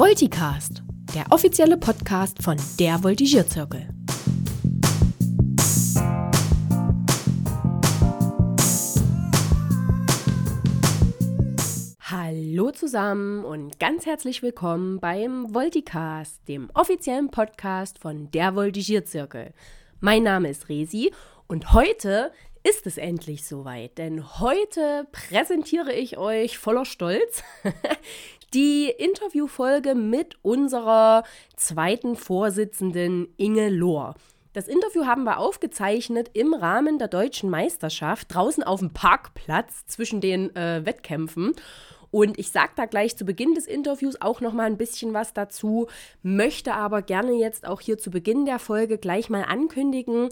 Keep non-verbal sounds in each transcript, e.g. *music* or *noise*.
Volticast, der offizielle Podcast von der Voltigierzirkel. Hallo zusammen und ganz herzlich willkommen beim Volticast, dem offiziellen Podcast von der Voltigierzirkel. Mein Name ist Resi und heute ist es endlich soweit, denn heute präsentiere ich euch voller Stolz die Interviewfolge mit unserer zweiten Vorsitzenden Inge Lohr. Das Interview haben wir aufgezeichnet im Rahmen der deutschen Meisterschaft draußen auf dem Parkplatz zwischen den äh, Wettkämpfen. Und ich sage da gleich zu Beginn des Interviews auch noch mal ein bisschen was dazu, möchte aber gerne jetzt auch hier zu Beginn der Folge gleich mal ankündigen,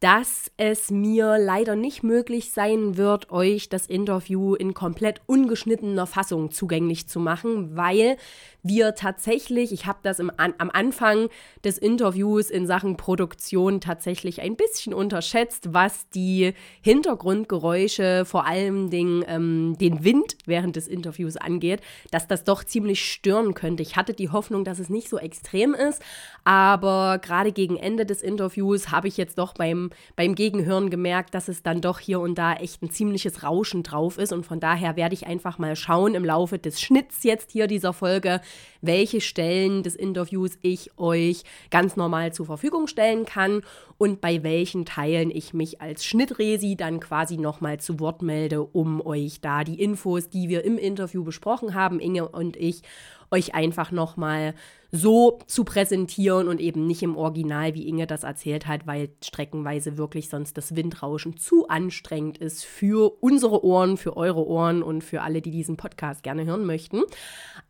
dass es mir leider nicht möglich sein wird, euch das Interview in komplett ungeschnittener Fassung zugänglich zu machen, weil wir tatsächlich, ich habe das im, am Anfang des Interviews in Sachen Produktion tatsächlich ein bisschen unterschätzt, was die Hintergrundgeräusche, vor allem den, ähm, den Wind während des Interviews angeht, dass das doch ziemlich stören könnte. Ich hatte die Hoffnung, dass es nicht so extrem ist, aber gerade gegen Ende des Interviews habe ich jetzt doch beim, beim Gegenhören gemerkt, dass es dann doch hier und da echt ein ziemliches Rauschen drauf ist. Und von daher werde ich einfach mal schauen im Laufe des Schnitts jetzt hier dieser Folge, welche Stellen des Interviews ich euch ganz normal zur Verfügung stellen kann und bei welchen Teilen ich mich als Schnittresi dann quasi nochmal zu Wort melde, um euch da die Infos, die wir im Interview besprochen haben, Inge und ich, euch einfach nochmal so zu präsentieren und eben nicht im Original, wie Inge das erzählt hat, weil streckenweise wirklich sonst das Windrauschen zu anstrengend ist für unsere Ohren, für eure Ohren und für alle, die diesen Podcast gerne hören möchten.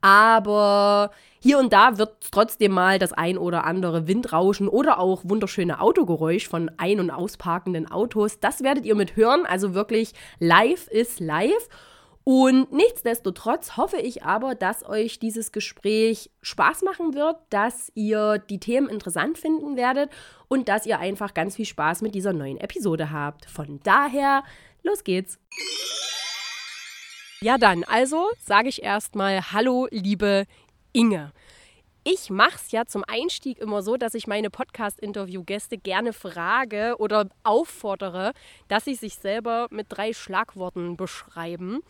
Aber hier und da wird trotzdem mal das ein oder andere Windrauschen oder auch wunderschöne Autogeräusch von ein- und ausparkenden Autos. Das werdet ihr mit hören. Also wirklich live ist live. Und nichtsdestotrotz hoffe ich aber, dass euch dieses Gespräch Spaß machen wird, dass ihr die Themen interessant finden werdet und dass ihr einfach ganz viel Spaß mit dieser neuen Episode habt. Von daher, los geht's. Ja, dann, also sage ich erstmal Hallo, liebe Inge. Ich mache es ja zum Einstieg immer so, dass ich meine Podcast-Interview-Gäste gerne frage oder auffordere, dass sie sich selber mit drei Schlagworten beschreiben.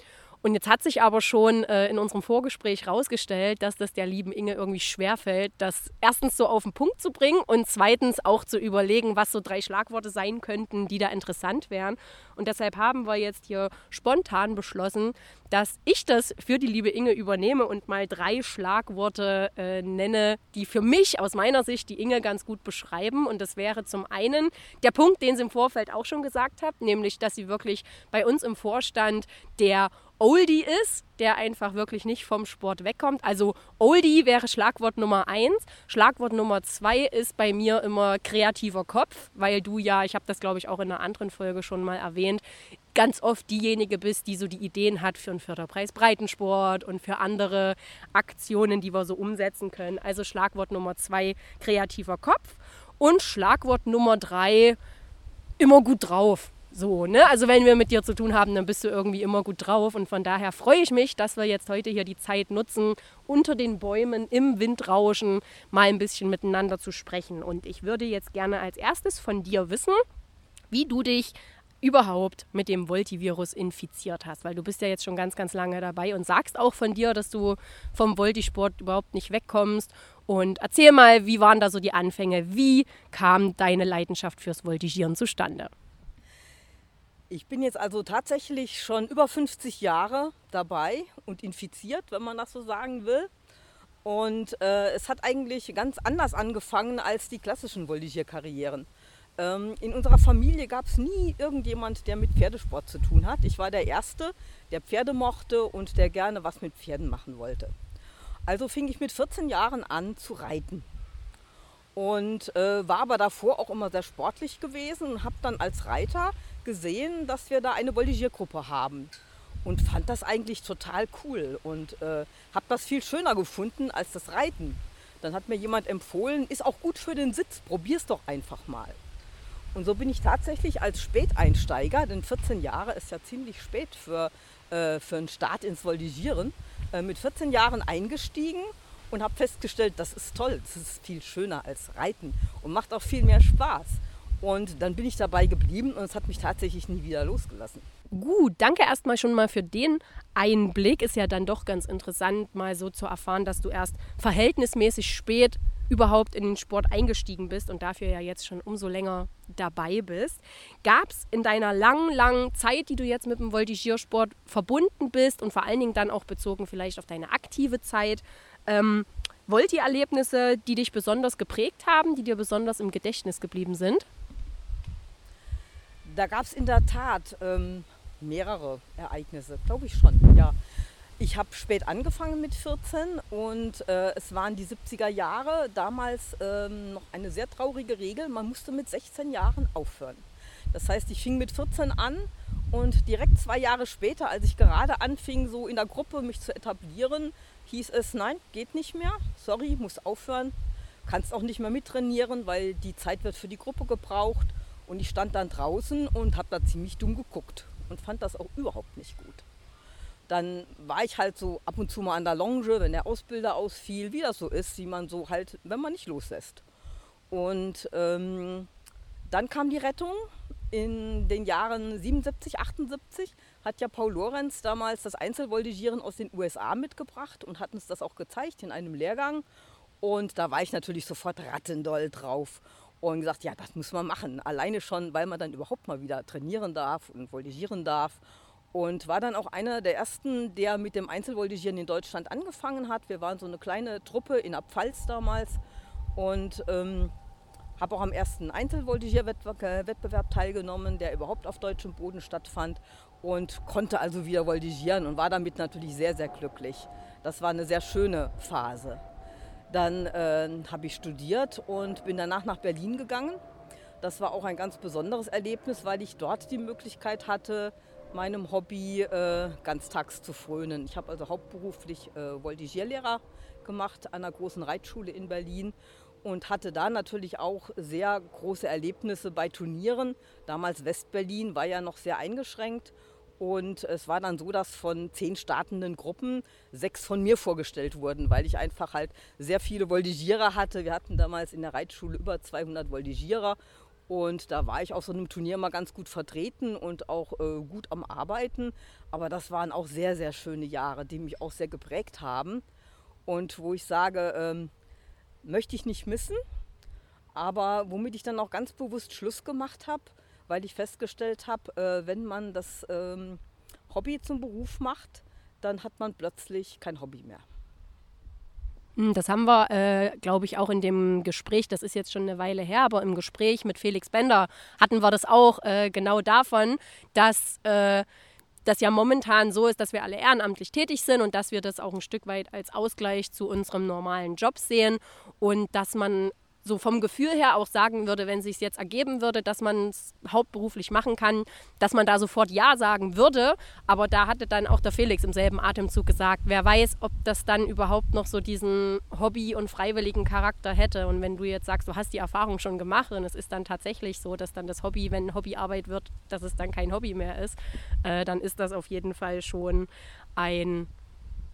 Und jetzt hat sich aber schon äh, in unserem Vorgespräch herausgestellt, dass das der lieben Inge irgendwie schwerfällt, das erstens so auf den Punkt zu bringen und zweitens auch zu überlegen, was so drei Schlagworte sein könnten, die da interessant wären. Und deshalb haben wir jetzt hier spontan beschlossen, dass ich das für die liebe Inge übernehme und mal drei Schlagworte äh, nenne, die für mich aus meiner Sicht die Inge ganz gut beschreiben. Und das wäre zum einen der Punkt, den sie im Vorfeld auch schon gesagt hat, nämlich, dass sie wirklich bei uns im Vorstand der Oldie ist, der einfach wirklich nicht vom Sport wegkommt. Also Oldie wäre Schlagwort Nummer eins. Schlagwort Nummer zwei ist bei mir immer kreativer Kopf, weil du ja, ich habe das glaube ich auch in einer anderen Folge schon mal erwähnt, ganz oft diejenige bist, die so die Ideen hat für einen Förderpreis Breitensport und für andere Aktionen, die wir so umsetzen können. Also Schlagwort Nummer zwei, kreativer Kopf. Und Schlagwort Nummer drei, immer gut drauf. So, ne? Also wenn wir mit dir zu tun haben, dann bist du irgendwie immer gut drauf. Und von daher freue ich mich, dass wir jetzt heute hier die Zeit nutzen, unter den Bäumen im Windrauschen mal ein bisschen miteinander zu sprechen. Und ich würde jetzt gerne als erstes von dir wissen, wie du dich überhaupt mit dem Voltivirus infiziert hast, weil du bist ja jetzt schon ganz, ganz lange dabei und sagst auch von dir, dass du vom Voltisport überhaupt nicht wegkommst. Und erzähl mal, wie waren da so die Anfänge? Wie kam deine Leidenschaft fürs Voltigieren zustande? Ich bin jetzt also tatsächlich schon über 50 Jahre dabei und infiziert, wenn man das so sagen will. Und äh, es hat eigentlich ganz anders angefangen als die klassischen Voltigierkarrieren. Ähm, in unserer Familie gab es nie irgendjemand, der mit Pferdesport zu tun hat. Ich war der Erste, der Pferde mochte und der gerne was mit Pferden machen wollte. Also fing ich mit 14 Jahren an zu reiten und äh, war aber davor auch immer sehr sportlich gewesen und habe dann als Reiter gesehen, dass wir da eine Voltigiergruppe haben und fand das eigentlich total cool und äh, habe das viel schöner gefunden als das Reiten. Dann hat mir jemand empfohlen, ist auch gut für den Sitz, probier's doch einfach mal. Und so bin ich tatsächlich als Späteinsteiger, denn 14 Jahre ist ja ziemlich spät für, äh, für einen Start ins Voltigieren, äh, mit 14 Jahren eingestiegen und habe festgestellt, das ist toll, das ist viel schöner als Reiten und macht auch viel mehr Spaß. Und dann bin ich dabei geblieben und es hat mich tatsächlich nie wieder losgelassen. Gut, danke erstmal schon mal für den Einblick. Ist ja dann doch ganz interessant, mal so zu erfahren, dass du erst verhältnismäßig spät überhaupt in den Sport eingestiegen bist und dafür ja jetzt schon umso länger dabei bist. Gab es in deiner langen, langen Zeit, die du jetzt mit dem Voltigiersport verbunden bist und vor allen Dingen dann auch bezogen vielleicht auf deine aktive Zeit, ähm, Volti-Erlebnisse, die dich besonders geprägt haben, die dir besonders im Gedächtnis geblieben sind? Da gab es in der Tat ähm, mehrere Ereignisse, glaube ich schon, ja. Ich habe spät angefangen mit 14 und äh, es waren die 70er Jahre. Damals ähm, noch eine sehr traurige Regel, man musste mit 16 Jahren aufhören. Das heißt, ich fing mit 14 an und direkt zwei Jahre später, als ich gerade anfing, so in der Gruppe mich zu etablieren, hieß es, nein, geht nicht mehr, sorry, muss aufhören, kannst auch nicht mehr mittrainieren, weil die Zeit wird für die Gruppe gebraucht. Und ich stand dann draußen und habe da ziemlich dumm geguckt und fand das auch überhaupt nicht gut. Dann war ich halt so ab und zu mal an der Longe, wenn der Ausbilder ausfiel, wie das so ist, wie man so halt, wenn man nicht loslässt. Und ähm, dann kam die Rettung. In den Jahren 77, 78 hat ja Paul Lorenz damals das Einzelvoltigieren aus den USA mitgebracht und hat uns das auch gezeigt in einem Lehrgang. Und da war ich natürlich sofort rattendoll drauf und gesagt, ja, das muss man machen. Alleine schon, weil man dann überhaupt mal wieder trainieren darf und voltigieren darf und war dann auch einer der ersten, der mit dem Einzelvoltigieren in Deutschland angefangen hat. Wir waren so eine kleine Truppe in der Pfalz damals und ähm, habe auch am ersten Einzelvoltigierwettbewerb teilgenommen, der überhaupt auf deutschem Boden stattfand und konnte also wieder voltigieren und war damit natürlich sehr, sehr glücklich. Das war eine sehr schöne Phase. Dann äh, habe ich studiert und bin danach nach Berlin gegangen. Das war auch ein ganz besonderes Erlebnis, weil ich dort die Möglichkeit hatte, meinem Hobby äh, ganztags zu frönen. Ich habe also hauptberuflich äh, Voltigierlehrer gemacht an einer großen Reitschule in Berlin und hatte da natürlich auch sehr große Erlebnisse bei Turnieren. Damals Westberlin war ja noch sehr eingeschränkt und es war dann so, dass von zehn startenden Gruppen sechs von mir vorgestellt wurden, weil ich einfach halt sehr viele Voltigierer hatte. Wir hatten damals in der Reitschule über 200 Voltigierer und da war ich auf so einem Turnier mal ganz gut vertreten und auch äh, gut am Arbeiten. Aber das waren auch sehr, sehr schöne Jahre, die mich auch sehr geprägt haben. Und wo ich sage, ähm, möchte ich nicht missen. Aber womit ich dann auch ganz bewusst Schluss gemacht habe, weil ich festgestellt habe, äh, wenn man das ähm, Hobby zum Beruf macht, dann hat man plötzlich kein Hobby mehr. Hm, das haben wir, äh, glaube ich, auch in dem Gespräch, das ist jetzt schon eine Weile her, aber im Gespräch mit Felix Bender hatten wir das auch äh, genau davon, dass äh, das ja momentan so ist, dass wir alle ehrenamtlich tätig sind und dass wir das auch ein Stück weit als Ausgleich zu unserem normalen Job sehen und dass man so vom Gefühl her auch sagen würde, wenn sich jetzt ergeben würde, dass man es hauptberuflich machen kann, dass man da sofort Ja sagen würde. Aber da hatte dann auch der Felix im selben Atemzug gesagt, wer weiß, ob das dann überhaupt noch so diesen Hobby- und freiwilligen Charakter hätte. Und wenn du jetzt sagst, du hast die Erfahrung schon gemacht und es ist dann tatsächlich so, dass dann das Hobby, wenn Hobbyarbeit wird, dass es dann kein Hobby mehr ist, äh, dann ist das auf jeden Fall schon ein,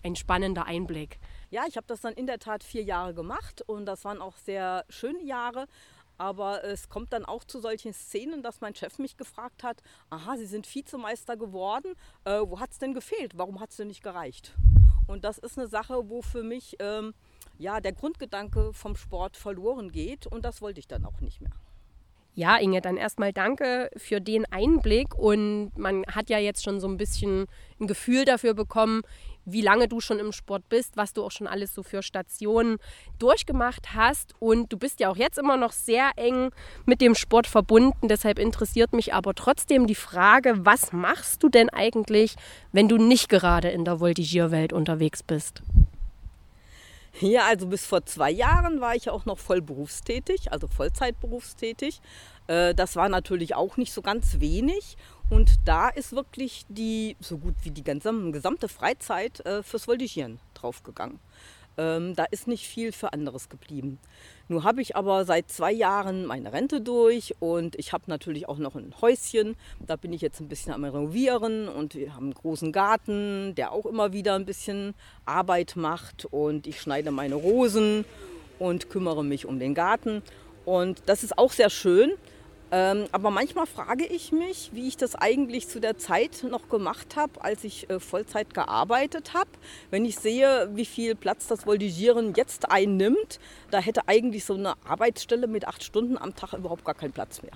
ein spannender Einblick. Ja, ich habe das dann in der Tat vier Jahre gemacht und das waren auch sehr schöne Jahre. Aber es kommt dann auch zu solchen Szenen, dass mein Chef mich gefragt hat, aha, Sie sind Vizemeister geworden, äh, wo hat es denn gefehlt? Warum hat es denn nicht gereicht? Und das ist eine Sache, wo für mich ähm, ja, der Grundgedanke vom Sport verloren geht und das wollte ich dann auch nicht mehr. Ja, Inge, dann erstmal danke für den Einblick und man hat ja jetzt schon so ein bisschen ein Gefühl dafür bekommen, wie lange du schon im Sport bist, was du auch schon alles so für Stationen durchgemacht hast. Und du bist ja auch jetzt immer noch sehr eng mit dem Sport verbunden. Deshalb interessiert mich aber trotzdem die Frage, was machst du denn eigentlich, wenn du nicht gerade in der Voltigierwelt unterwegs bist? Ja, also bis vor zwei Jahren war ich auch noch voll berufstätig, also Vollzeitberufstätig. Äh, das war natürlich auch nicht so ganz wenig. Und da ist wirklich die, so gut wie die ganze, gesamte Freizeit äh, fürs Voltigieren draufgegangen. Ähm, da ist nicht viel für anderes geblieben. Nun habe ich aber seit zwei Jahren meine Rente durch und ich habe natürlich auch noch ein Häuschen. Da bin ich jetzt ein bisschen am Renovieren und wir haben einen großen Garten, der auch immer wieder ein bisschen Arbeit macht und ich schneide meine Rosen und kümmere mich um den Garten. Und das ist auch sehr schön. Ähm, aber manchmal frage ich mich, wie ich das eigentlich zu der Zeit noch gemacht habe, als ich äh, Vollzeit gearbeitet habe. Wenn ich sehe, wie viel Platz das Voltigieren jetzt einnimmt, da hätte eigentlich so eine Arbeitsstelle mit acht Stunden am Tag überhaupt gar keinen Platz mehr.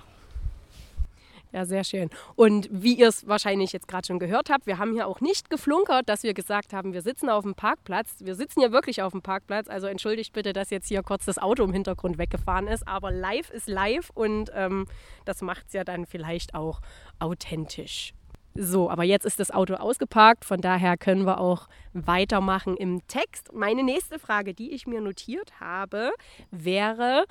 Ja, sehr schön. Und wie ihr es wahrscheinlich jetzt gerade schon gehört habt, wir haben hier auch nicht geflunkert, dass wir gesagt haben, wir sitzen auf dem Parkplatz. Wir sitzen ja wirklich auf dem Parkplatz. Also entschuldigt bitte, dass jetzt hier kurz das Auto im Hintergrund weggefahren ist. Aber live ist live und ähm, das macht es ja dann vielleicht auch authentisch. So, aber jetzt ist das Auto ausgeparkt, von daher können wir auch weitermachen im Text. Meine nächste Frage, die ich mir notiert habe, wäre,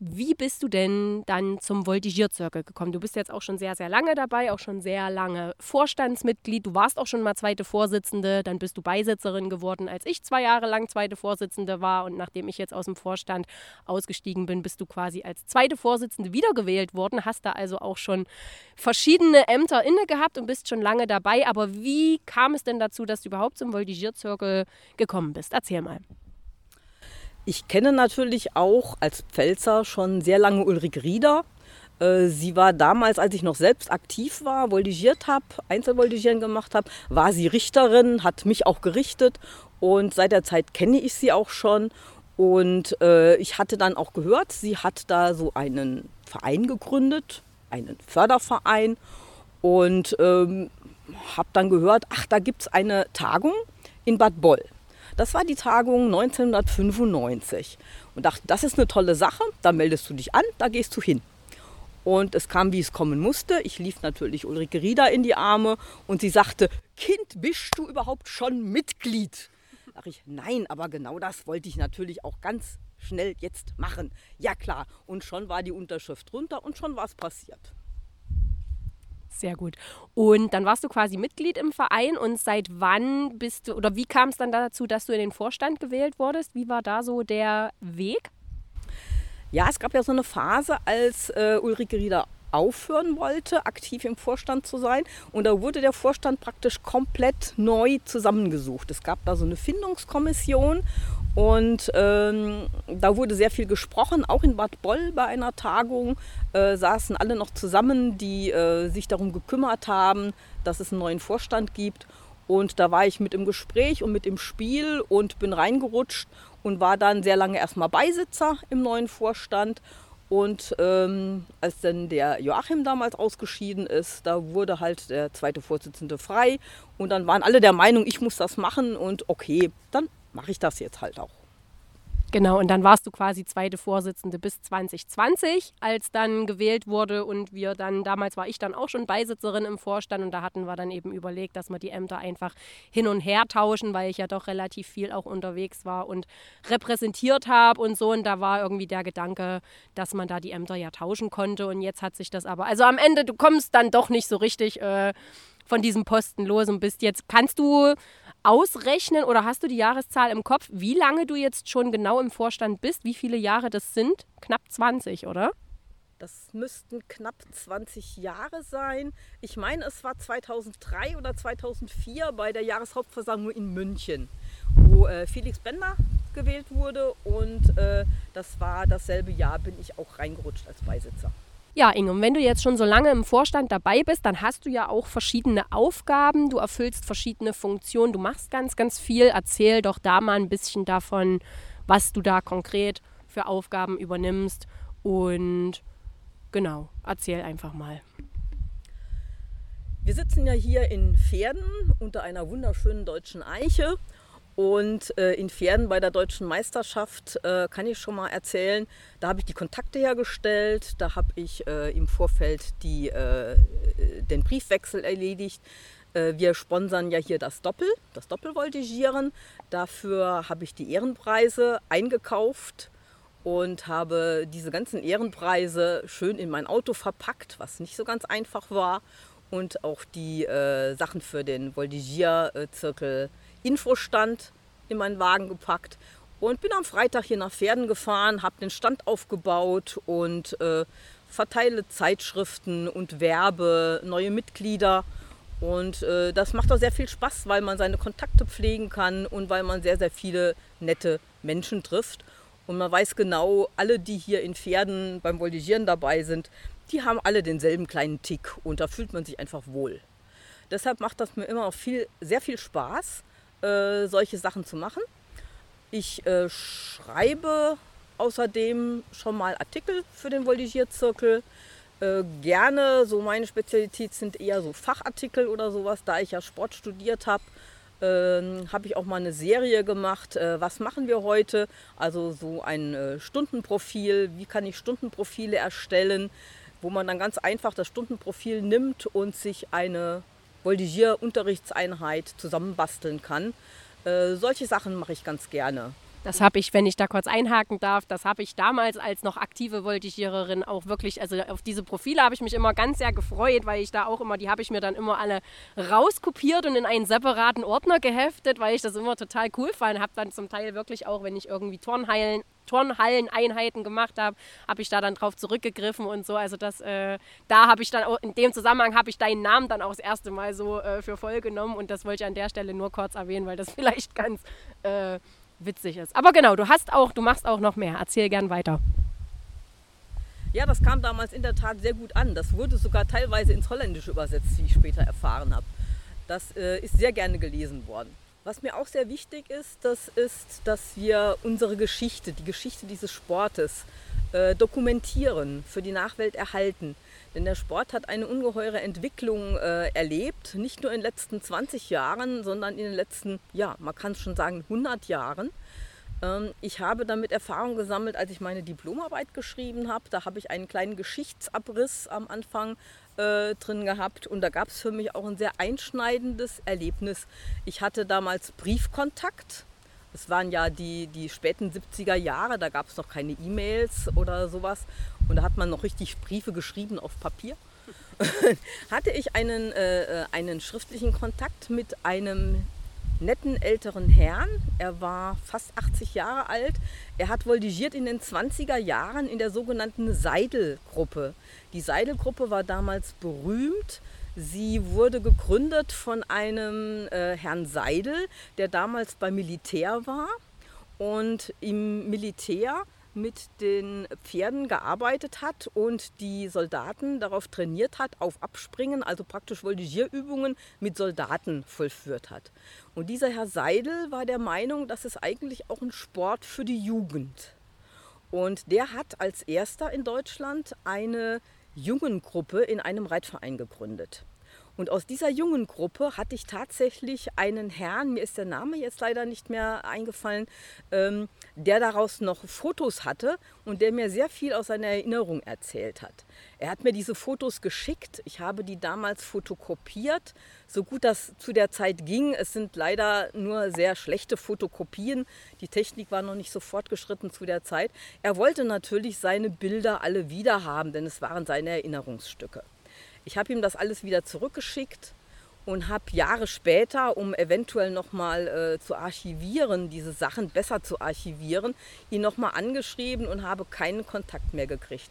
wie bist du denn dann zum Voltigierzirkel gekommen? Du bist jetzt auch schon sehr, sehr lange dabei, auch schon sehr lange Vorstandsmitglied. Du warst auch schon mal zweite Vorsitzende, dann bist du Beisitzerin geworden, als ich zwei Jahre lang zweite Vorsitzende war. Und nachdem ich jetzt aus dem Vorstand ausgestiegen bin, bist du quasi als zweite Vorsitzende wiedergewählt worden. Hast da also auch schon verschiedene Ämter inne gehabt und bist schon lange dabei. Aber wie kam es denn dazu, dass du überhaupt zum Voltigierzirkel gekommen bist? Erzähl mal. Ich kenne natürlich auch als Pfälzer schon sehr lange Ulrike Rieder. Äh, sie war damals, als ich noch selbst aktiv war, voltigiert habe, Einzelvoltigieren gemacht habe, war sie Richterin, hat mich auch gerichtet und seit der Zeit kenne ich sie auch schon. Und äh, ich hatte dann auch gehört, sie hat da so einen Verein gegründet, einen Förderverein und ähm, habe dann gehört, ach, da gibt es eine Tagung in Bad Boll. Das war die Tagung 1995 und dachte, das ist eine tolle Sache, da meldest du dich an, da gehst du hin. Und es kam, wie es kommen musste. Ich lief natürlich Ulrike Rieder in die Arme und sie sagte, Kind, bist du überhaupt schon Mitglied? Dachte ich, nein, aber genau das wollte ich natürlich auch ganz schnell jetzt machen. Ja klar, und schon war die Unterschrift drunter und schon war es passiert. Sehr gut. Und dann warst du quasi Mitglied im Verein und seit wann bist du oder wie kam es dann dazu, dass du in den Vorstand gewählt wurdest? Wie war da so der Weg? Ja, es gab ja so eine Phase, als äh, Ulrike Rieder aufhören wollte, aktiv im Vorstand zu sein. Und da wurde der Vorstand praktisch komplett neu zusammengesucht. Es gab da so eine Findungskommission und ähm, da wurde sehr viel gesprochen, auch in Bad Boll bei einer Tagung äh, saßen alle noch zusammen, die äh, sich darum gekümmert haben, dass es einen neuen Vorstand gibt. Und da war ich mit im Gespräch und mit im Spiel und bin reingerutscht und war dann sehr lange erstmal Beisitzer im neuen Vorstand. Und ähm, als dann der Joachim damals ausgeschieden ist, da wurde halt der zweite Vorsitzende frei. Und dann waren alle der Meinung, ich muss das machen. Und okay, dann mache ich das jetzt halt auch. Genau, und dann warst du quasi zweite Vorsitzende bis 2020, als dann gewählt wurde und wir dann, damals war ich dann auch schon Beisitzerin im Vorstand und da hatten wir dann eben überlegt, dass wir die Ämter einfach hin und her tauschen, weil ich ja doch relativ viel auch unterwegs war und repräsentiert habe und so. Und da war irgendwie der Gedanke, dass man da die Ämter ja tauschen konnte. Und jetzt hat sich das aber, also am Ende, du kommst dann doch nicht so richtig äh, von diesem Posten los und bist jetzt, kannst du ausrechnen oder hast du die Jahreszahl im Kopf, wie lange du jetzt schon genau im Vorstand bist, wie viele Jahre das sind? Knapp 20, oder? Das müssten knapp 20 Jahre sein. Ich meine, es war 2003 oder 2004 bei der Jahreshauptversammlung in München, wo äh, Felix Bender gewählt wurde und äh, das war dasselbe Jahr, bin ich auch reingerutscht als Beisitzer. Ja, Inge, und wenn du jetzt schon so lange im Vorstand dabei bist, dann hast du ja auch verschiedene Aufgaben, du erfüllst verschiedene Funktionen, du machst ganz, ganz viel. Erzähl doch da mal ein bisschen davon, was du da konkret für Aufgaben übernimmst. Und genau, erzähl einfach mal. Wir sitzen ja hier in Pferden unter einer wunderschönen deutschen Eiche und äh, in Pferden bei der deutschen Meisterschaft äh, kann ich schon mal erzählen, da habe ich die Kontakte hergestellt, da habe ich äh, im Vorfeld die, äh, den Briefwechsel erledigt. Äh, wir sponsern ja hier das Doppel, das Doppelvoltigieren. Dafür habe ich die Ehrenpreise eingekauft und habe diese ganzen Ehrenpreise schön in mein Auto verpackt, was nicht so ganz einfach war. Und auch die äh, Sachen für den Voltigierzirkel Infostand in meinen Wagen gepackt Und bin am Freitag hier nach Pferden gefahren, habe den Stand aufgebaut und äh, verteile Zeitschriften und werbe neue Mitglieder. Und äh, das macht auch sehr viel Spaß, weil man seine Kontakte pflegen kann und weil man sehr, sehr viele nette Menschen trifft. Und man weiß genau, alle, die hier in Pferden beim Voltigieren dabei sind, die haben alle denselben kleinen Tick und da fühlt man sich einfach wohl. Deshalb macht das mir immer auch viel, sehr viel Spaß, äh, solche Sachen zu machen. Ich äh, schreibe außerdem schon mal Artikel für den Voltigierzirkel. Äh, gerne, so meine Spezialität sind eher so Fachartikel oder sowas, da ich ja Sport studiert habe. Ähm, habe ich auch mal eine Serie gemacht, äh, was machen wir heute? Also so ein äh, Stundenprofil, wie kann ich Stundenprofile erstellen, wo man dann ganz einfach das Stundenprofil nimmt und sich eine Voltigier-Unterrichtseinheit zusammenbasteln kann. Äh, solche Sachen mache ich ganz gerne. Das habe ich, wenn ich da kurz einhaken darf, das habe ich damals als noch aktive Voltigiererin auch wirklich, also auf diese Profile habe ich mich immer ganz sehr gefreut, weil ich da auch immer, die habe ich mir dann immer alle rauskopiert und in einen separaten Ordner geheftet, weil ich das immer total cool fand. Habe dann zum Teil wirklich auch, wenn ich irgendwie Turnhallen, Turnhalleneinheiten gemacht habe, habe ich da dann drauf zurückgegriffen und so. Also das, äh, da habe ich dann auch, in dem Zusammenhang habe ich deinen Namen dann auch das erste Mal so äh, für voll genommen und das wollte ich an der Stelle nur kurz erwähnen, weil das *laughs* vielleicht ganz äh, witzig ist. Aber genau, du hast auch, du machst auch noch mehr. Erzähl gern weiter. Ja, das kam damals in der Tat sehr gut an. Das wurde sogar teilweise ins Holländische übersetzt, wie ich später erfahren habe. Das äh, ist sehr gerne gelesen worden. Was mir auch sehr wichtig ist, das ist, dass wir unsere Geschichte, die Geschichte dieses Sportes äh, dokumentieren, für die Nachwelt erhalten. Denn der Sport hat eine ungeheure Entwicklung äh, erlebt, nicht nur in den letzten 20 Jahren, sondern in den letzten, ja, man kann es schon sagen, 100 Jahren. Ähm, ich habe damit Erfahrung gesammelt, als ich meine Diplomarbeit geschrieben habe. Da habe ich einen kleinen Geschichtsabriss am Anfang äh, drin gehabt und da gab es für mich auch ein sehr einschneidendes Erlebnis. Ich hatte damals Briefkontakt es waren ja die, die späten 70er Jahre, da gab es noch keine E-Mails oder sowas. Und da hat man noch richtig Briefe geschrieben auf Papier. *laughs* Hatte ich einen, äh, äh, einen schriftlichen Kontakt mit einem netten älteren Herrn. Er war fast 80 Jahre alt. Er hat voltigiert in den 20er Jahren in der sogenannten Seidel-Gruppe. Die Seidel-Gruppe war damals berühmt Sie wurde gegründet von einem äh, Herrn Seidel, der damals beim Militär war und im Militär mit den Pferden gearbeitet hat und die Soldaten darauf trainiert hat, auf Abspringen, also praktisch Voltigierübungen mit Soldaten vollführt hat. Und dieser Herr Seidel war der Meinung, das ist eigentlich auch ein Sport für die Jugend. Und der hat als erster in Deutschland eine Jungengruppe in einem Reitverein gegründet. Und aus dieser jungen Gruppe hatte ich tatsächlich einen Herrn, mir ist der Name jetzt leider nicht mehr eingefallen, ähm, der daraus noch Fotos hatte und der mir sehr viel aus seiner Erinnerung erzählt hat. Er hat mir diese Fotos geschickt. Ich habe die damals fotokopiert, so gut das zu der Zeit ging. Es sind leider nur sehr schlechte Fotokopien. Die Technik war noch nicht so fortgeschritten zu der Zeit. Er wollte natürlich seine Bilder alle wieder haben, denn es waren seine Erinnerungsstücke. Ich habe ihm das alles wieder zurückgeschickt und habe Jahre später, um eventuell nochmal äh, zu archivieren, diese Sachen besser zu archivieren, ihn nochmal angeschrieben und habe keinen Kontakt mehr gekriegt.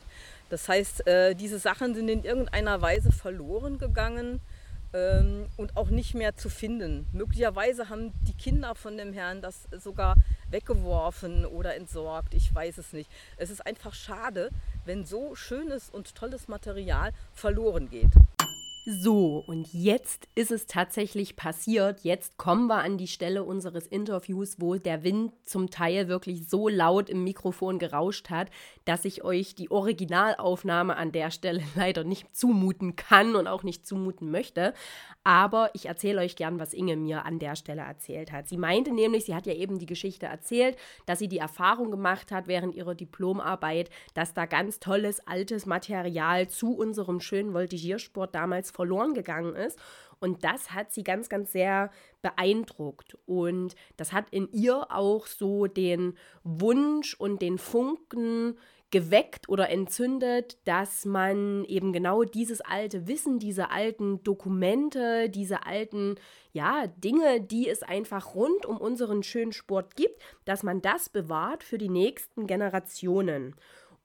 Das heißt, äh, diese Sachen sind in irgendeiner Weise verloren gegangen ähm, und auch nicht mehr zu finden. Möglicherweise haben die Kinder von dem Herrn das sogar weggeworfen oder entsorgt. Ich weiß es nicht. Es ist einfach schade, wenn so schönes und tolles Material verloren geht. So, und jetzt ist es tatsächlich passiert. Jetzt kommen wir an die Stelle unseres Interviews, wo der Wind zum Teil wirklich so laut im Mikrofon gerauscht hat, dass ich euch die Originalaufnahme an der Stelle *laughs* leider nicht zumuten kann und auch nicht zumuten möchte. Aber ich erzähle euch gern, was Inge mir an der Stelle erzählt hat. Sie meinte nämlich, sie hat ja eben die Geschichte erzählt, dass sie die Erfahrung gemacht hat während ihrer Diplomarbeit, dass da ganz tolles altes Material zu unserem schönen Voltigiersport damals verloren gegangen ist Und das hat sie ganz, ganz sehr beeindruckt. Und das hat in ihr auch so den Wunsch und den Funken geweckt oder entzündet, dass man eben genau dieses alte Wissen, diese alten Dokumente, diese alten ja, Dinge, die es einfach rund um unseren schönen Sport gibt, dass man das bewahrt für die nächsten Generationen.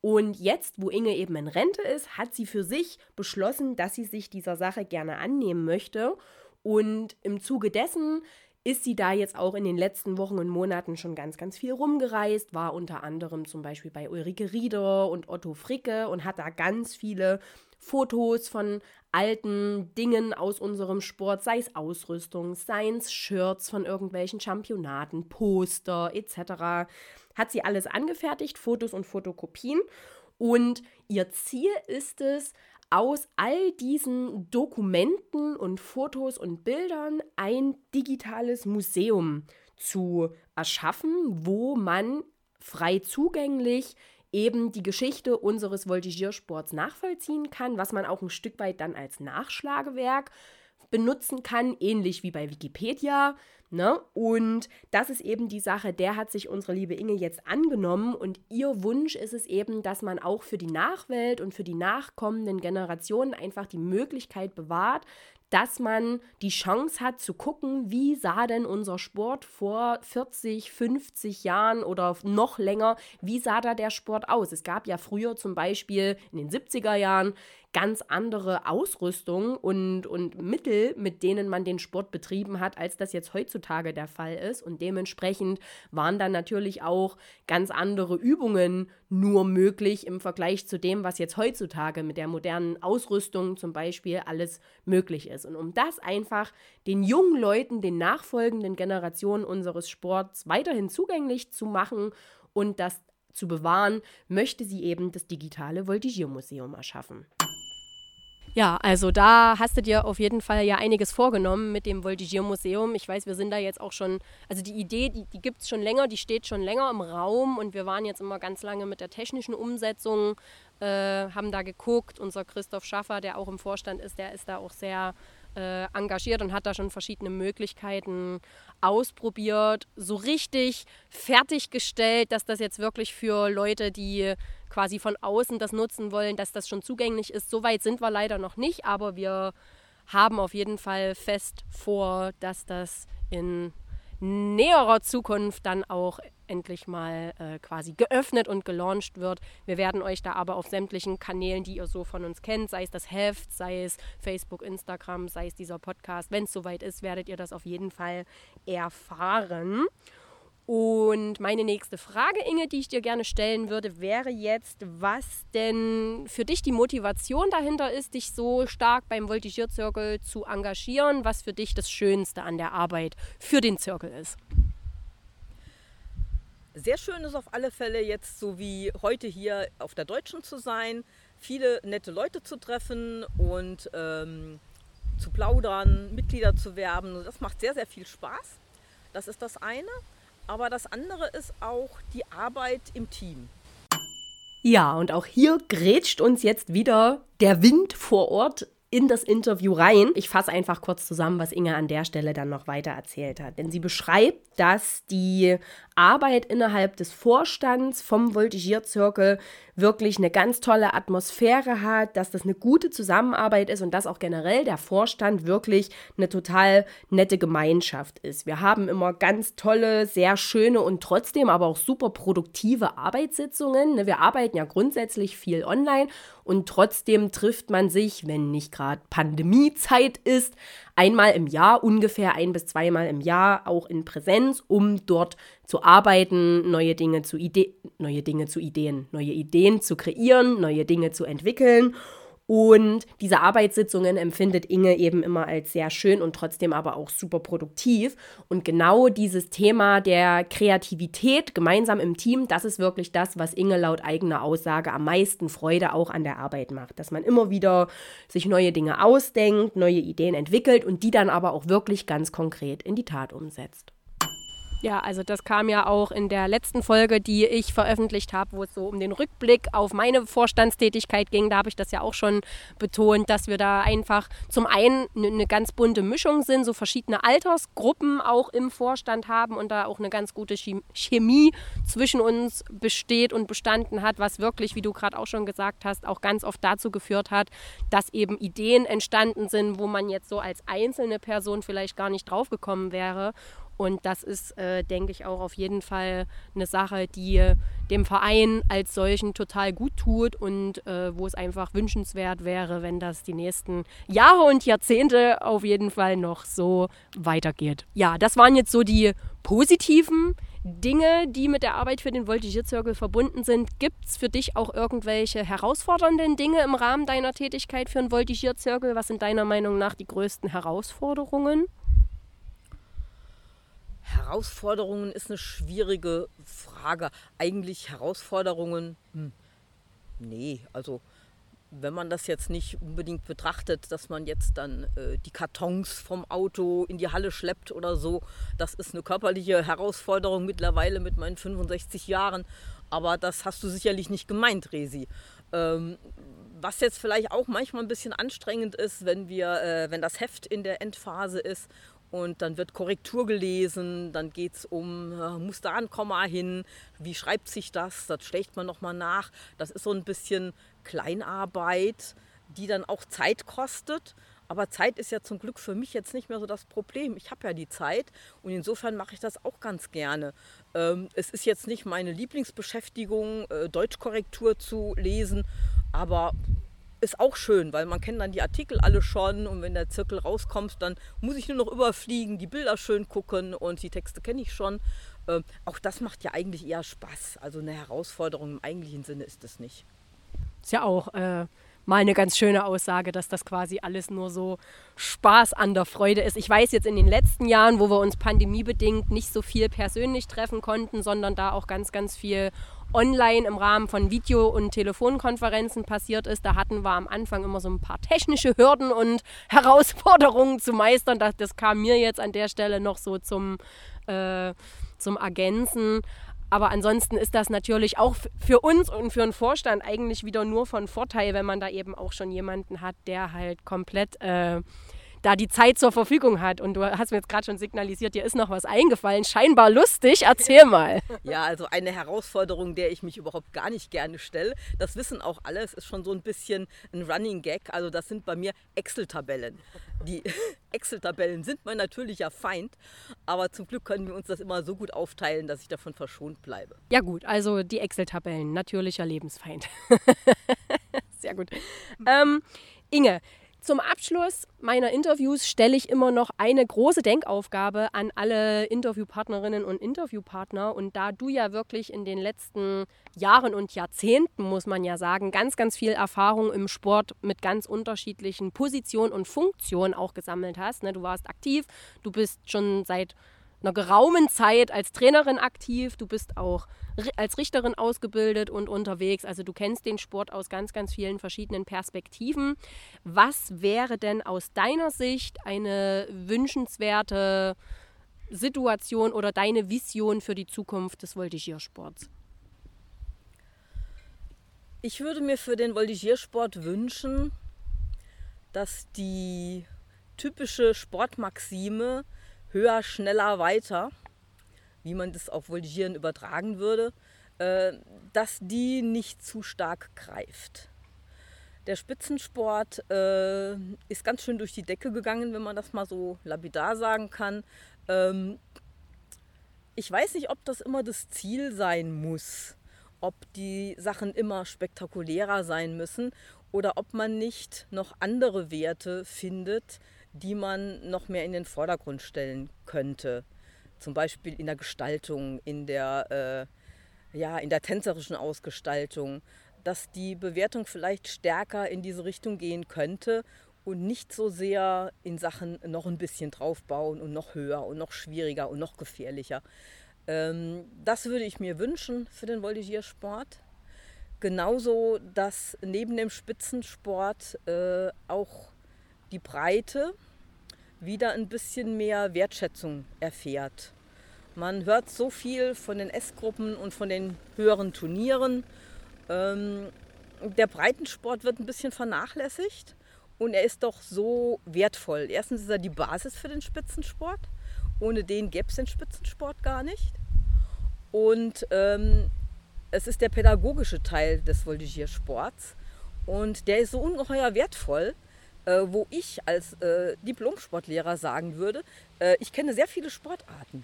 Und jetzt, wo Inge eben in Rente ist, hat sie für sich beschlossen, dass sie sich dieser Sache gerne annehmen möchte. Und im Zuge dessen ist sie da jetzt auch in den letzten Wochen und Monaten schon ganz, ganz viel rumgereist, war unter anderem zum Beispiel bei Ulrike Rieder und Otto Fricke und hat da ganz viele Fotos von alten Dingen aus unserem Sport, sei es Ausrüstung, sei es Shirts von irgendwelchen Championaten, Poster etc. Hat sie alles angefertigt, Fotos und Fotokopien. Und ihr Ziel ist es, aus all diesen Dokumenten und Fotos und Bildern ein digitales Museum zu erschaffen, wo man frei zugänglich eben die Geschichte unseres Voltigiersports nachvollziehen kann, was man auch ein Stück weit dann als Nachschlagewerk benutzen kann, ähnlich wie bei Wikipedia. Ne? Und das ist eben die Sache, der hat sich unsere liebe Inge jetzt angenommen und ihr Wunsch ist es eben, dass man auch für die Nachwelt und für die nachkommenden Generationen einfach die Möglichkeit bewahrt, dass man die Chance hat zu gucken, wie sah denn unser Sport vor 40, 50 Jahren oder noch länger, wie sah da der Sport aus? Es gab ja früher zum Beispiel in den 70er Jahren ganz andere Ausrüstung und, und Mittel, mit denen man den Sport betrieben hat, als das jetzt heutzutage der Fall ist. Und dementsprechend waren dann natürlich auch ganz andere Übungen nur möglich im Vergleich zu dem, was jetzt heutzutage mit der modernen Ausrüstung zum Beispiel alles möglich ist. Und um das einfach den jungen Leuten, den nachfolgenden Generationen unseres Sports weiterhin zugänglich zu machen und das zu bewahren, möchte sie eben das digitale Voltigiermuseum erschaffen. Ja, also da hast du dir auf jeden Fall ja einiges vorgenommen mit dem Voltigiermuseum. Ich weiß, wir sind da jetzt auch schon, also die Idee, die, die gibt es schon länger, die steht schon länger im Raum und wir waren jetzt immer ganz lange mit der technischen Umsetzung, äh, haben da geguckt. Unser Christoph Schaffer, der auch im Vorstand ist, der ist da auch sehr äh, engagiert und hat da schon verschiedene Möglichkeiten ausprobiert. So richtig fertiggestellt, dass das jetzt wirklich für Leute, die quasi von außen das nutzen wollen, dass das schon zugänglich ist. So weit sind wir leider noch nicht, aber wir haben auf jeden Fall fest vor, dass das in näherer Zukunft dann auch endlich mal äh, quasi geöffnet und gelauncht wird. Wir werden euch da aber auf sämtlichen Kanälen, die ihr so von uns kennt, sei es das Heft, sei es Facebook, Instagram, sei es dieser Podcast, wenn es soweit ist, werdet ihr das auf jeden Fall erfahren. Und meine nächste Frage, Inge, die ich dir gerne stellen würde, wäre jetzt, was denn für dich die Motivation dahinter ist, dich so stark beim Voltigierzirkel zu engagieren, was für dich das Schönste an der Arbeit für den Zirkel ist. Sehr schön ist auf alle Fälle jetzt so wie heute hier auf der Deutschen zu sein, viele nette Leute zu treffen und ähm, zu plaudern, Mitglieder zu werben. Das macht sehr, sehr viel Spaß. Das ist das eine. Aber das andere ist auch die Arbeit im Team. Ja, und auch hier grätscht uns jetzt wieder der Wind vor Ort in das Interview rein. Ich fasse einfach kurz zusammen, was Inge an der Stelle dann noch weiter erzählt hat. Denn sie beschreibt, dass die Arbeit innerhalb des Vorstands vom Voltigierzirkel wirklich eine ganz tolle Atmosphäre hat, dass das eine gute Zusammenarbeit ist und dass auch generell der Vorstand wirklich eine total nette Gemeinschaft ist. Wir haben immer ganz tolle, sehr schöne und trotzdem aber auch super produktive Arbeitssitzungen. Ne, wir arbeiten ja grundsätzlich viel online und trotzdem trifft man sich, wenn nicht gerade Pandemiezeit ist, einmal im Jahr, ungefähr ein bis zweimal im Jahr, auch in Präsenz, um dort zu arbeiten, neue Dinge zu, Ide neue Dinge zu Ideen, neue Ideen zu kreieren, neue Dinge zu entwickeln. Und diese Arbeitssitzungen empfindet Inge eben immer als sehr schön und trotzdem aber auch super produktiv. Und genau dieses Thema der Kreativität gemeinsam im Team, das ist wirklich das, was Inge laut eigener Aussage am meisten Freude auch an der Arbeit macht. Dass man immer wieder sich neue Dinge ausdenkt, neue Ideen entwickelt und die dann aber auch wirklich ganz konkret in die Tat umsetzt. Ja, also das kam ja auch in der letzten Folge, die ich veröffentlicht habe, wo es so um den Rückblick auf meine Vorstandstätigkeit ging. Da habe ich das ja auch schon betont, dass wir da einfach zum einen eine ganz bunte Mischung sind, so verschiedene Altersgruppen auch im Vorstand haben und da auch eine ganz gute Chemie zwischen uns besteht und bestanden hat, was wirklich, wie du gerade auch schon gesagt hast, auch ganz oft dazu geführt hat, dass eben Ideen entstanden sind, wo man jetzt so als einzelne Person vielleicht gar nicht draufgekommen wäre. Und das ist, äh, denke ich, auch auf jeden Fall eine Sache, die dem Verein als solchen total gut tut und äh, wo es einfach wünschenswert wäre, wenn das die nächsten Jahre und Jahrzehnte auf jeden Fall noch so weitergeht. Ja, das waren jetzt so die positiven Dinge, die mit der Arbeit für den Voltigierzirkel verbunden sind. Gibt es für dich auch irgendwelche herausfordernden Dinge im Rahmen deiner Tätigkeit für den Voltigierzirkel? Was sind deiner Meinung nach die größten Herausforderungen? Herausforderungen ist eine schwierige Frage. Eigentlich Herausforderungen, hm, nee, also wenn man das jetzt nicht unbedingt betrachtet, dass man jetzt dann äh, die Kartons vom Auto in die Halle schleppt oder so, das ist eine körperliche Herausforderung mittlerweile mit meinen 65 Jahren. Aber das hast du sicherlich nicht gemeint, Resi. Ähm, was jetzt vielleicht auch manchmal ein bisschen anstrengend ist, wenn wir, äh, wenn das Heft in der Endphase ist und dann wird Korrektur gelesen, dann geht es um, äh, muss da ein Komma hin, wie schreibt sich das, das schlägt man nochmal nach. Das ist so ein bisschen Kleinarbeit, die dann auch Zeit kostet. Aber Zeit ist ja zum Glück für mich jetzt nicht mehr so das Problem. Ich habe ja die Zeit und insofern mache ich das auch ganz gerne. Ähm, es ist jetzt nicht meine Lieblingsbeschäftigung, äh, Deutschkorrektur zu lesen, aber ist auch schön, weil man kennt dann die Artikel alle schon und wenn der Zirkel rauskommt, dann muss ich nur noch überfliegen, die Bilder schön gucken und die Texte kenne ich schon. Ähm, auch das macht ja eigentlich eher Spaß. Also eine Herausforderung im eigentlichen Sinne ist es nicht. Ist ja auch äh, mal eine ganz schöne Aussage, dass das quasi alles nur so Spaß an der Freude ist. Ich weiß jetzt in den letzten Jahren, wo wir uns pandemiebedingt nicht so viel persönlich treffen konnten, sondern da auch ganz, ganz viel online im Rahmen von Video- und Telefonkonferenzen passiert ist. Da hatten wir am Anfang immer so ein paar technische Hürden und *laughs* Herausforderungen zu meistern. Das, das kam mir jetzt an der Stelle noch so zum, äh, zum Ergänzen. Aber ansonsten ist das natürlich auch für uns und für den Vorstand eigentlich wieder nur von Vorteil, wenn man da eben auch schon jemanden hat, der halt komplett äh, da die Zeit zur Verfügung hat. Und du hast mir jetzt gerade schon signalisiert, dir ist noch was eingefallen. Scheinbar lustig. Erzähl mal. *laughs* Ja, also eine Herausforderung, der ich mich überhaupt gar nicht gerne stelle. Das wissen auch alle. Es ist schon so ein bisschen ein Running Gag. Also das sind bei mir Excel-Tabellen. Die *laughs* Excel-Tabellen sind mein natürlicher Feind. Aber zum Glück können wir uns das immer so gut aufteilen, dass ich davon verschont bleibe. Ja gut, also die Excel-Tabellen, natürlicher Lebensfeind. *laughs* Sehr gut. Ähm, Inge, zum Abschluss meiner Interviews stelle ich immer noch eine große Denkaufgabe an alle Interviewpartnerinnen und Interviewpartner. Und da du ja wirklich in den letzten Jahren und Jahrzehnten, muss man ja sagen, ganz, ganz viel Erfahrung im Sport mit ganz unterschiedlichen Positionen und Funktionen auch gesammelt hast. Ne? Du warst aktiv, du bist schon seit einer geraumen Zeit als Trainerin aktiv. Du bist auch als Richterin ausgebildet und unterwegs. Also du kennst den Sport aus ganz, ganz vielen verschiedenen Perspektiven. Was wäre denn aus deiner Sicht eine wünschenswerte Situation oder deine Vision für die Zukunft des Voltigiersports? Ich würde mir für den Voltigiersport wünschen, dass die typische Sportmaxime höher, schneller, weiter, wie man das auf Voltigieren übertragen würde, äh, dass die nicht zu stark greift. Der Spitzensport äh, ist ganz schön durch die Decke gegangen, wenn man das mal so lapidar sagen kann. Ähm, ich weiß nicht, ob das immer das Ziel sein muss, ob die Sachen immer spektakulärer sein müssen oder ob man nicht noch andere Werte findet, die man noch mehr in den Vordergrund stellen könnte. Zum Beispiel in der Gestaltung, in der, äh, ja, in der tänzerischen Ausgestaltung, dass die Bewertung vielleicht stärker in diese Richtung gehen könnte und nicht so sehr in Sachen noch ein bisschen draufbauen und noch höher und noch schwieriger und noch gefährlicher. Ähm, das würde ich mir wünschen für den Voltigiersport. Genauso, dass neben dem Spitzensport äh, auch die Breite wieder ein bisschen mehr Wertschätzung erfährt. Man hört so viel von den S-Gruppen und von den höheren Turnieren. Ähm, der Breitensport wird ein bisschen vernachlässigt und er ist doch so wertvoll. Erstens ist er die Basis für den Spitzensport. Ohne den gäbe es den Spitzensport gar nicht. Und ähm, es ist der pädagogische Teil des Voltigiersports. Und der ist so ungeheuer wertvoll, äh, wo ich als äh, Diplom-Sportlehrer sagen würde, äh, ich kenne sehr viele Sportarten.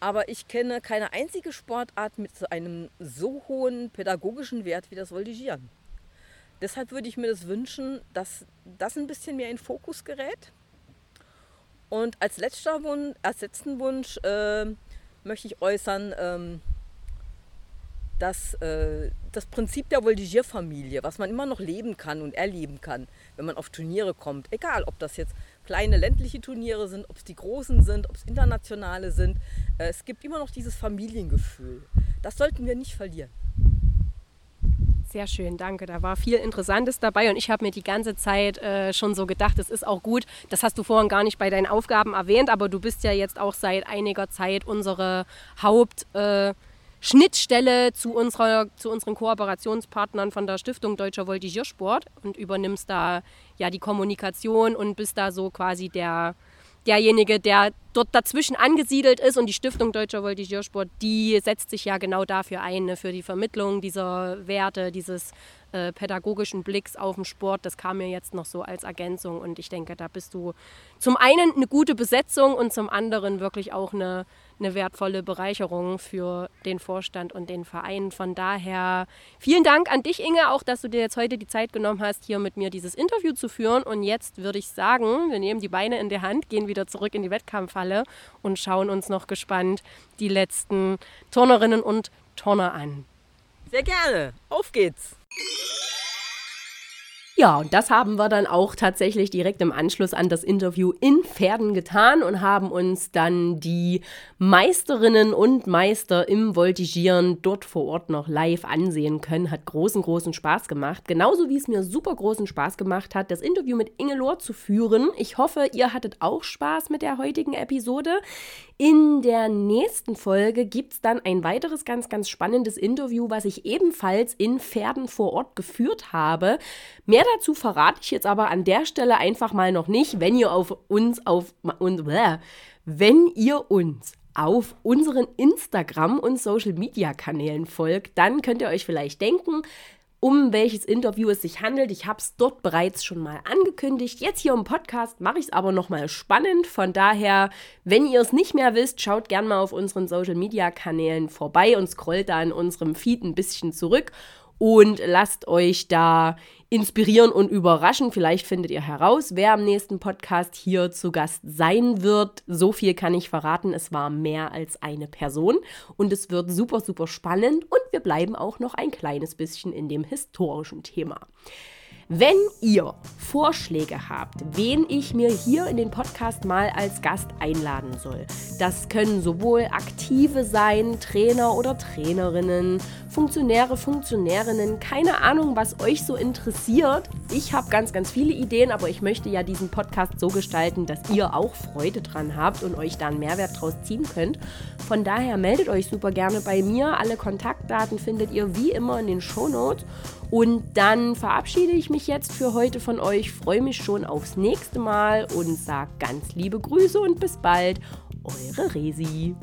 Aber ich kenne keine einzige Sportart mit so einem so hohen pädagogischen Wert wie das Voltigieren. Deshalb würde ich mir das wünschen, dass das ein bisschen mehr in Fokus gerät. Und als letzter Wunsch, als letzten Wunsch äh, möchte ich äußern, ähm, dass äh, das Prinzip der Voltigierfamilie, was man immer noch leben kann und erleben kann, wenn man auf Turniere kommt, egal ob das jetzt kleine ländliche Turniere sind, ob es die großen sind, ob es internationale sind, äh, es gibt immer noch dieses Familiengefühl. Das sollten wir nicht verlieren. Sehr schön, danke. Da war viel Interessantes dabei und ich habe mir die ganze Zeit äh, schon so gedacht, es ist auch gut. Das hast du vorhin gar nicht bei deinen Aufgaben erwähnt, aber du bist ja jetzt auch seit einiger Zeit unsere Hauptschnittstelle äh, zu, unserer, zu unseren Kooperationspartnern von der Stiftung Deutscher Voltigiersport und übernimmst da ja die Kommunikation und bist da so quasi der, derjenige, der dort dazwischen angesiedelt ist und die Stiftung Deutscher Voltigiersport, die setzt sich ja genau dafür ein, ne, für die Vermittlung dieser Werte, dieses äh, pädagogischen Blicks auf den Sport. Das kam mir jetzt noch so als Ergänzung und ich denke, da bist du zum einen eine gute Besetzung und zum anderen wirklich auch eine, eine wertvolle Bereicherung für den Vorstand und den Verein. Von daher vielen Dank an dich, Inge, auch dass du dir jetzt heute die Zeit genommen hast, hier mit mir dieses Interview zu führen. Und jetzt würde ich sagen, wir nehmen die Beine in die Hand, gehen wieder zurück in die Wettkampfhalle und schauen uns noch gespannt die letzten Turnerinnen und Turner an. Sehr gerne. Auf geht's. Ja, und das haben wir dann auch tatsächlich direkt im Anschluss an das Interview in Pferden getan und haben uns dann die Meisterinnen und Meister im Voltigieren dort vor Ort noch live ansehen können. Hat großen, großen Spaß gemacht. Genauso wie es mir super großen Spaß gemacht hat, das Interview mit Inge Lohr zu führen. Ich hoffe, ihr hattet auch Spaß mit der heutigen Episode. In der nächsten Folge gibt es dann ein weiteres ganz, ganz spannendes Interview, was ich ebenfalls in Pferden vor Ort geführt habe. Mehr dazu verrate ich jetzt aber an der Stelle einfach mal noch nicht, wenn ihr auf uns auf und wenn ihr uns auf unseren Instagram und Social Media Kanälen folgt, dann könnt ihr euch vielleicht denken, um welches Interview es sich handelt. Ich habe es dort bereits schon mal angekündigt. Jetzt hier im Podcast mache ich es aber nochmal spannend. Von daher, wenn ihr es nicht mehr wisst, schaut gerne mal auf unseren Social-Media-Kanälen vorbei und scrollt da in unserem Feed ein bisschen zurück und lasst euch da inspirieren und überraschen. Vielleicht findet ihr heraus, wer am nächsten Podcast hier zu Gast sein wird. So viel kann ich verraten. Es war mehr als eine Person und es wird super, super spannend und wir bleiben auch noch ein kleines bisschen in dem historischen Thema. Wenn ihr Vorschläge habt, wen ich mir hier in den Podcast mal als Gast einladen soll, das können sowohl Aktive sein, Trainer oder Trainerinnen, Funktionäre, Funktionärinnen, keine Ahnung, was euch so interessiert. Ich habe ganz, ganz viele Ideen, aber ich möchte ja diesen Podcast so gestalten, dass ihr auch Freude dran habt und euch da einen Mehrwert draus ziehen könnt. Von daher meldet euch super gerne bei mir. Alle Kontaktdaten findet ihr wie immer in den Show Notes. Und dann verabschiede ich mich jetzt für heute von euch, freue mich schon aufs nächste Mal und sage ganz liebe Grüße und bis bald, eure Resi.